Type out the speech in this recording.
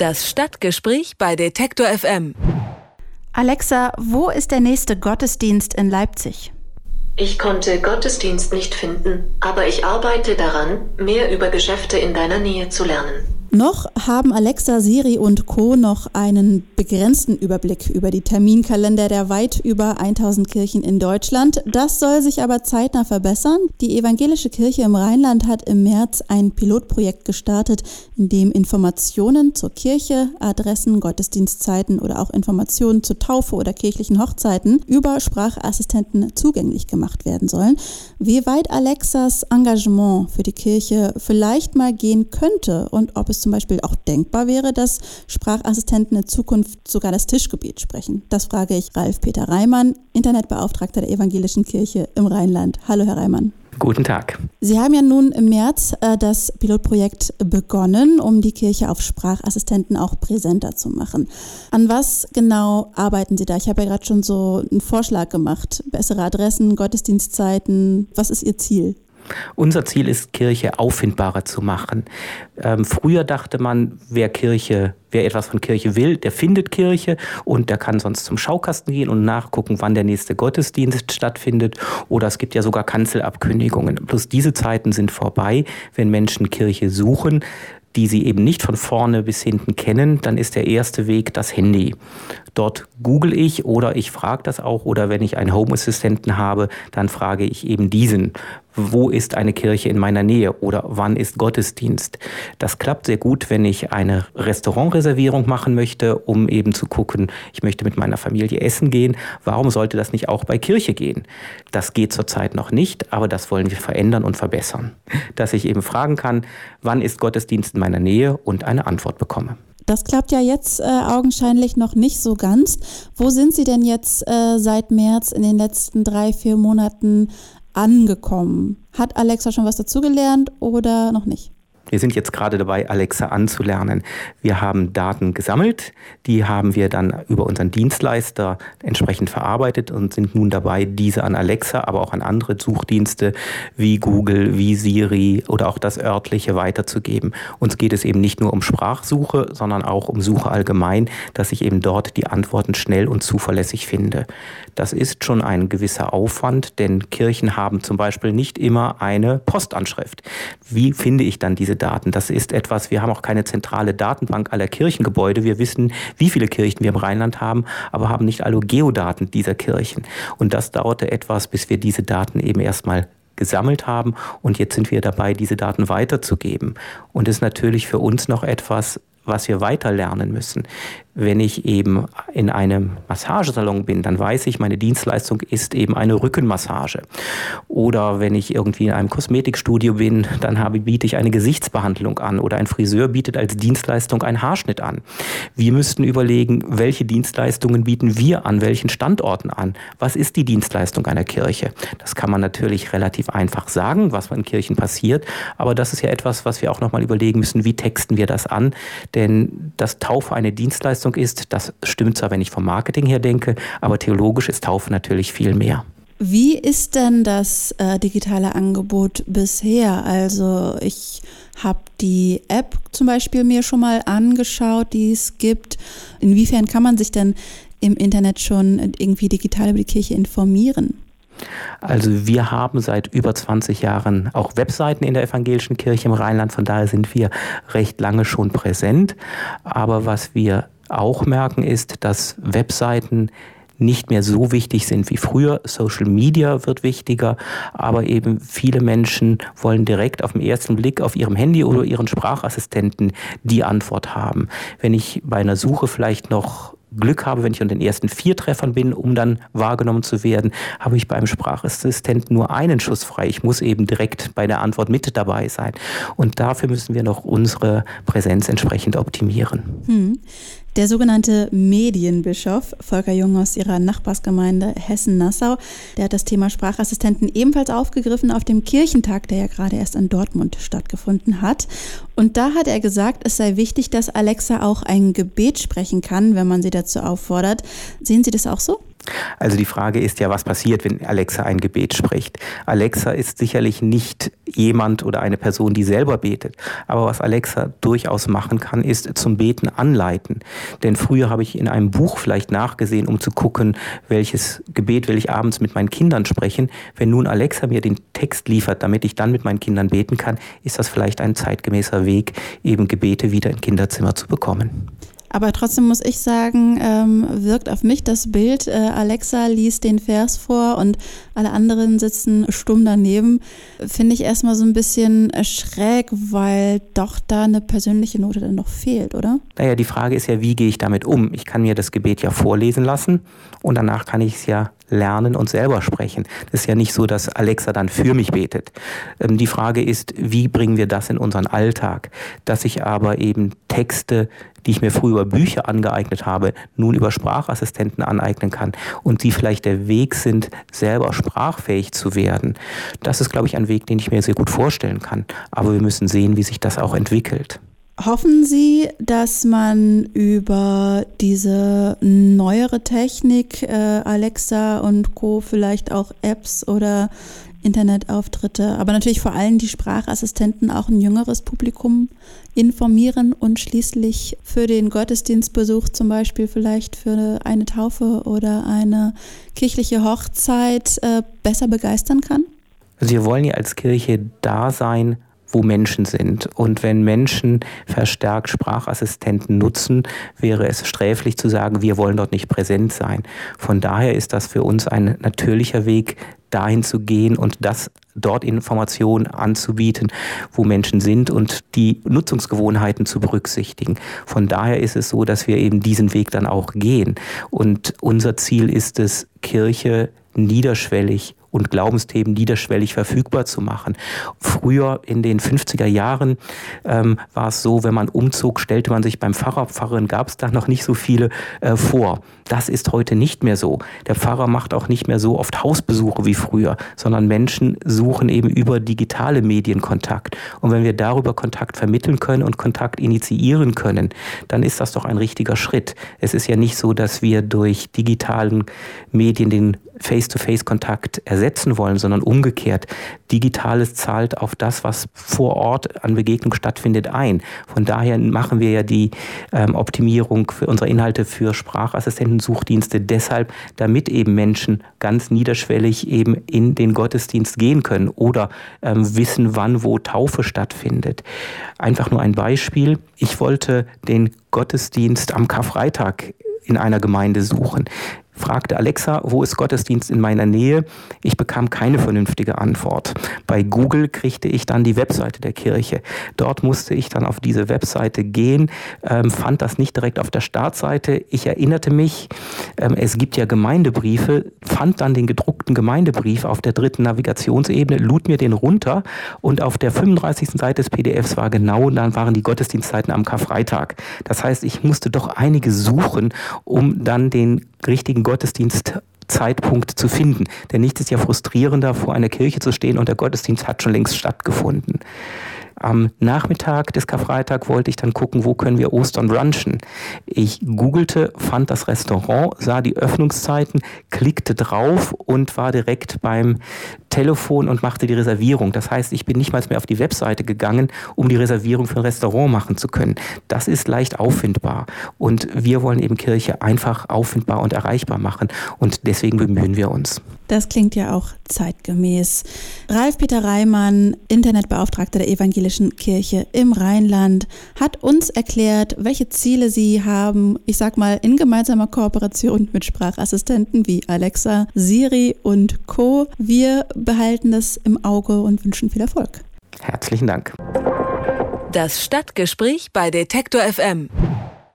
Das Stadtgespräch bei Detektor FM. Alexa, wo ist der nächste Gottesdienst in Leipzig? Ich konnte Gottesdienst nicht finden, aber ich arbeite daran, mehr über Geschäfte in deiner Nähe zu lernen. Noch haben Alexa, Siri und Co. noch einen begrenzten Überblick über die Terminkalender der weit über 1000 Kirchen in Deutschland. Das soll sich aber zeitnah verbessern. Die Evangelische Kirche im Rheinland hat im März ein Pilotprojekt gestartet, in dem Informationen zur Kirche, Adressen, Gottesdienstzeiten oder auch Informationen zur Taufe oder kirchlichen Hochzeiten über Sprachassistenten zugänglich gemacht werden sollen. Wie weit Alexas Engagement für die Kirche vielleicht mal gehen könnte und ob es zum Beispiel auch denkbar wäre, dass Sprachassistenten in Zukunft sogar das Tischgebet sprechen? Das frage ich Ralf Peter Reimann, Internetbeauftragter der Evangelischen Kirche im Rheinland. Hallo, Herr Reimann. Guten Tag. Sie haben ja nun im März äh, das Pilotprojekt begonnen, um die Kirche auf Sprachassistenten auch präsenter zu machen. An was genau arbeiten Sie da? Ich habe ja gerade schon so einen Vorschlag gemacht. Bessere Adressen, Gottesdienstzeiten. Was ist Ihr Ziel? Unser Ziel ist, Kirche auffindbarer zu machen. Ähm, früher dachte man, wer Kirche, wer etwas von Kirche will, der findet Kirche und der kann sonst zum Schaukasten gehen und nachgucken, wann der nächste Gottesdienst stattfindet. Oder es gibt ja sogar Kanzelabkündigungen. Bloß diese Zeiten sind vorbei, wenn Menschen Kirche suchen die sie eben nicht von vorne bis hinten kennen, dann ist der erste Weg das Handy. Dort google ich oder ich frage das auch oder wenn ich einen Home-Assistenten habe, dann frage ich eben diesen, wo ist eine Kirche in meiner Nähe oder wann ist Gottesdienst. Das klappt sehr gut, wenn ich eine Restaurantreservierung machen möchte, um eben zu gucken, ich möchte mit meiner Familie essen gehen. Warum sollte das nicht auch bei Kirche gehen? Das geht zurzeit noch nicht, aber das wollen wir verändern und verbessern. Dass ich eben fragen kann, wann ist Gottesdienst in meiner Nähe und eine Antwort bekomme. Das klappt ja jetzt äh, augenscheinlich noch nicht so ganz. Wo sind Sie denn jetzt äh, seit März in den letzten drei, vier Monaten angekommen? Hat Alexa schon was dazugelernt oder noch nicht? Wir sind jetzt gerade dabei, Alexa anzulernen. Wir haben Daten gesammelt, die haben wir dann über unseren Dienstleister entsprechend verarbeitet und sind nun dabei, diese an Alexa, aber auch an andere Suchdienste wie Google, wie Siri oder auch das örtliche weiterzugeben. Uns geht es eben nicht nur um Sprachsuche, sondern auch um Suche allgemein, dass ich eben dort die Antworten schnell und zuverlässig finde. Das ist schon ein gewisser Aufwand, denn Kirchen haben zum Beispiel nicht immer eine Postanschrift. Wie finde ich dann diese Daten? Das ist etwas, wir haben auch keine zentrale Datenbank aller Kirchengebäude. Wir wissen, wie viele Kirchen wir im Rheinland haben, aber haben nicht alle Geodaten dieser Kirchen. Und das dauerte etwas, bis wir diese Daten eben erstmal gesammelt haben und jetzt sind wir dabei, diese Daten weiterzugeben. Und es ist natürlich für uns noch etwas, was wir weiter lernen müssen. Wenn ich eben in einem Massagesalon bin, dann weiß ich, meine Dienstleistung ist eben eine Rückenmassage. Oder wenn ich irgendwie in einem Kosmetikstudio bin, dann habe, biete ich eine Gesichtsbehandlung an. Oder ein Friseur bietet als Dienstleistung einen Haarschnitt an. Wir müssten überlegen, welche Dienstleistungen bieten wir an welchen Standorten an. Was ist die Dienstleistung einer Kirche? Das kann man natürlich relativ einfach sagen, was in Kirchen passiert. Aber das ist ja etwas, was wir auch nochmal überlegen müssen, wie texten wir das an? Denn dass Taufe eine Dienstleistung ist, das stimmt zwar, wenn ich vom Marketing her denke, aber theologisch ist Taufe natürlich viel mehr. Wie ist denn das äh, digitale Angebot bisher? Also ich habe die App zum Beispiel mir schon mal angeschaut, die es gibt. Inwiefern kann man sich denn im Internet schon irgendwie digital über die Kirche informieren? Also wir haben seit über 20 Jahren auch Webseiten in der evangelischen Kirche im Rheinland, von daher sind wir recht lange schon präsent. Aber was wir auch merken, ist, dass Webseiten nicht mehr so wichtig sind wie früher. Social Media wird wichtiger, aber eben viele Menschen wollen direkt auf den ersten Blick auf ihrem Handy oder ihren Sprachassistenten die Antwort haben. Wenn ich bei einer Suche vielleicht noch Glück habe, wenn ich unter den ersten vier Treffern bin, um dann wahrgenommen zu werden, habe ich beim Sprachassistenten nur einen Schuss frei. Ich muss eben direkt bei der Antwort mit dabei sein. Und dafür müssen wir noch unsere Präsenz entsprechend optimieren. Hm. Der sogenannte Medienbischof Volker Jung aus ihrer Nachbarsgemeinde Hessen-Nassau, der hat das Thema Sprachassistenten ebenfalls aufgegriffen auf dem Kirchentag, der ja gerade erst in Dortmund stattgefunden hat. Und da hat er gesagt, es sei wichtig, dass Alexa auch ein Gebet sprechen kann, wenn man sie dazu auffordert. Sehen Sie das auch so? Also die Frage ist ja, was passiert, wenn Alexa ein Gebet spricht. Alexa ist sicherlich nicht jemand oder eine Person, die selber betet. Aber was Alexa durchaus machen kann, ist zum Beten anleiten. Denn früher habe ich in einem Buch vielleicht nachgesehen, um zu gucken, welches Gebet will ich abends mit meinen Kindern sprechen. Wenn nun Alexa mir den Text liefert, damit ich dann mit meinen Kindern beten kann, ist das vielleicht ein zeitgemäßer Weg, eben Gebete wieder in Kinderzimmer zu bekommen. Aber trotzdem muss ich sagen, ähm, wirkt auf mich das Bild, äh, Alexa liest den Vers vor und alle anderen sitzen stumm daneben, finde ich erstmal so ein bisschen schräg, weil doch da eine persönliche Note dann noch fehlt, oder? Naja, die Frage ist ja, wie gehe ich damit um? Ich kann mir das Gebet ja vorlesen lassen und danach kann ich es ja lernen und selber sprechen. Das ist ja nicht so, dass Alexa dann für mich betet. Ähm, die Frage ist, wie bringen wir das in unseren Alltag? Dass ich aber eben Texte, die ich mir früher über Bücher angeeignet habe, nun über Sprachassistenten aneignen kann und die vielleicht der Weg sind, selber sprachfähig zu werden. Das ist, glaube ich, ein Weg, den ich mir sehr gut vorstellen kann. Aber wir müssen sehen, wie sich das auch entwickelt. Hoffen Sie, dass man über diese neuere Technik, äh, Alexa und Co., vielleicht auch Apps oder Internetauftritte, aber natürlich vor allem die Sprachassistenten auch ein jüngeres Publikum informieren und schließlich für den Gottesdienstbesuch zum Beispiel vielleicht für eine Taufe oder eine kirchliche Hochzeit äh, besser begeistern kann? Also wir wollen ja als Kirche da sein, wo Menschen sind. Und wenn Menschen verstärkt Sprachassistenten nutzen, wäre es sträflich zu sagen, wir wollen dort nicht präsent sein. Von daher ist das für uns ein natürlicher Weg, dahin zu gehen und das dort Informationen anzubieten, wo Menschen sind und die Nutzungsgewohnheiten zu berücksichtigen. Von daher ist es so, dass wir eben diesen Weg dann auch gehen. Und unser Ziel ist es, Kirche niederschwellig und Glaubensthemen niederschwellig verfügbar zu machen. Früher in den 50er Jahren ähm, war es so, wenn man umzog, stellte man sich beim Pfarrer, Pfarrerin gab es da noch nicht so viele äh, vor. Das ist heute nicht mehr so. Der Pfarrer macht auch nicht mehr so oft Hausbesuche wie früher, sondern Menschen suchen eben über digitale Medien Kontakt. Und wenn wir darüber Kontakt vermitteln können und Kontakt initiieren können, dann ist das doch ein richtiger Schritt. Es ist ja nicht so, dass wir durch digitalen Medien den Face-to-Face-Kontakt ersetzen wollen, sondern umgekehrt. Digitales zahlt auf das, was vor Ort an Begegnung stattfindet, ein. Von daher machen wir ja die ähm, Optimierung für unsere Inhalte für Sprachassistentensuchdienste deshalb, damit eben Menschen ganz niederschwellig eben in den Gottesdienst gehen können oder ähm, wissen, wann wo Taufe stattfindet. Einfach nur ein Beispiel. Ich wollte den Gottesdienst am Karfreitag in einer Gemeinde suchen fragte Alexa, wo ist Gottesdienst in meiner Nähe? Ich bekam keine vernünftige Antwort. Bei Google kriegte ich dann die Webseite der Kirche. Dort musste ich dann auf diese Webseite gehen, ähm, fand das nicht direkt auf der Startseite. Ich erinnerte mich, ähm, es gibt ja Gemeindebriefe, fand dann den gedruckten Gemeindebrief auf der dritten Navigationsebene, lud mir den runter und auf der 35. Seite des PDFs war genau, dann waren die Gottesdienstzeiten am Karfreitag. Das heißt, ich musste doch einige suchen, um dann den richtigen Gottesdienstzeitpunkt zu finden. Denn nichts ist ja frustrierender, vor einer Kirche zu stehen und der Gottesdienst hat schon längst stattgefunden. Am Nachmittag des Karfreitag wollte ich dann gucken, wo können wir Ostern brunchen. Ich googelte, fand das Restaurant, sah die Öffnungszeiten, klickte drauf und war direkt beim Telefon und machte die Reservierung. Das heißt, ich bin nicht mal mehr auf die Webseite gegangen, um die Reservierung für ein Restaurant machen zu können. Das ist leicht auffindbar. Und wir wollen eben Kirche einfach auffindbar und erreichbar machen. Und deswegen bemühen wir uns. Das klingt ja auch zeitgemäß. Ralf Peter Reimann, Internetbeauftragter der Evangelischen Kirche im Rheinland, hat uns erklärt, welche Ziele sie haben, ich sag mal, in gemeinsamer Kooperation mit Sprachassistenten wie Alexa, Siri und Co. Wir behalten das im Auge und wünschen viel Erfolg. Herzlichen Dank. Das Stadtgespräch bei Detektor FM.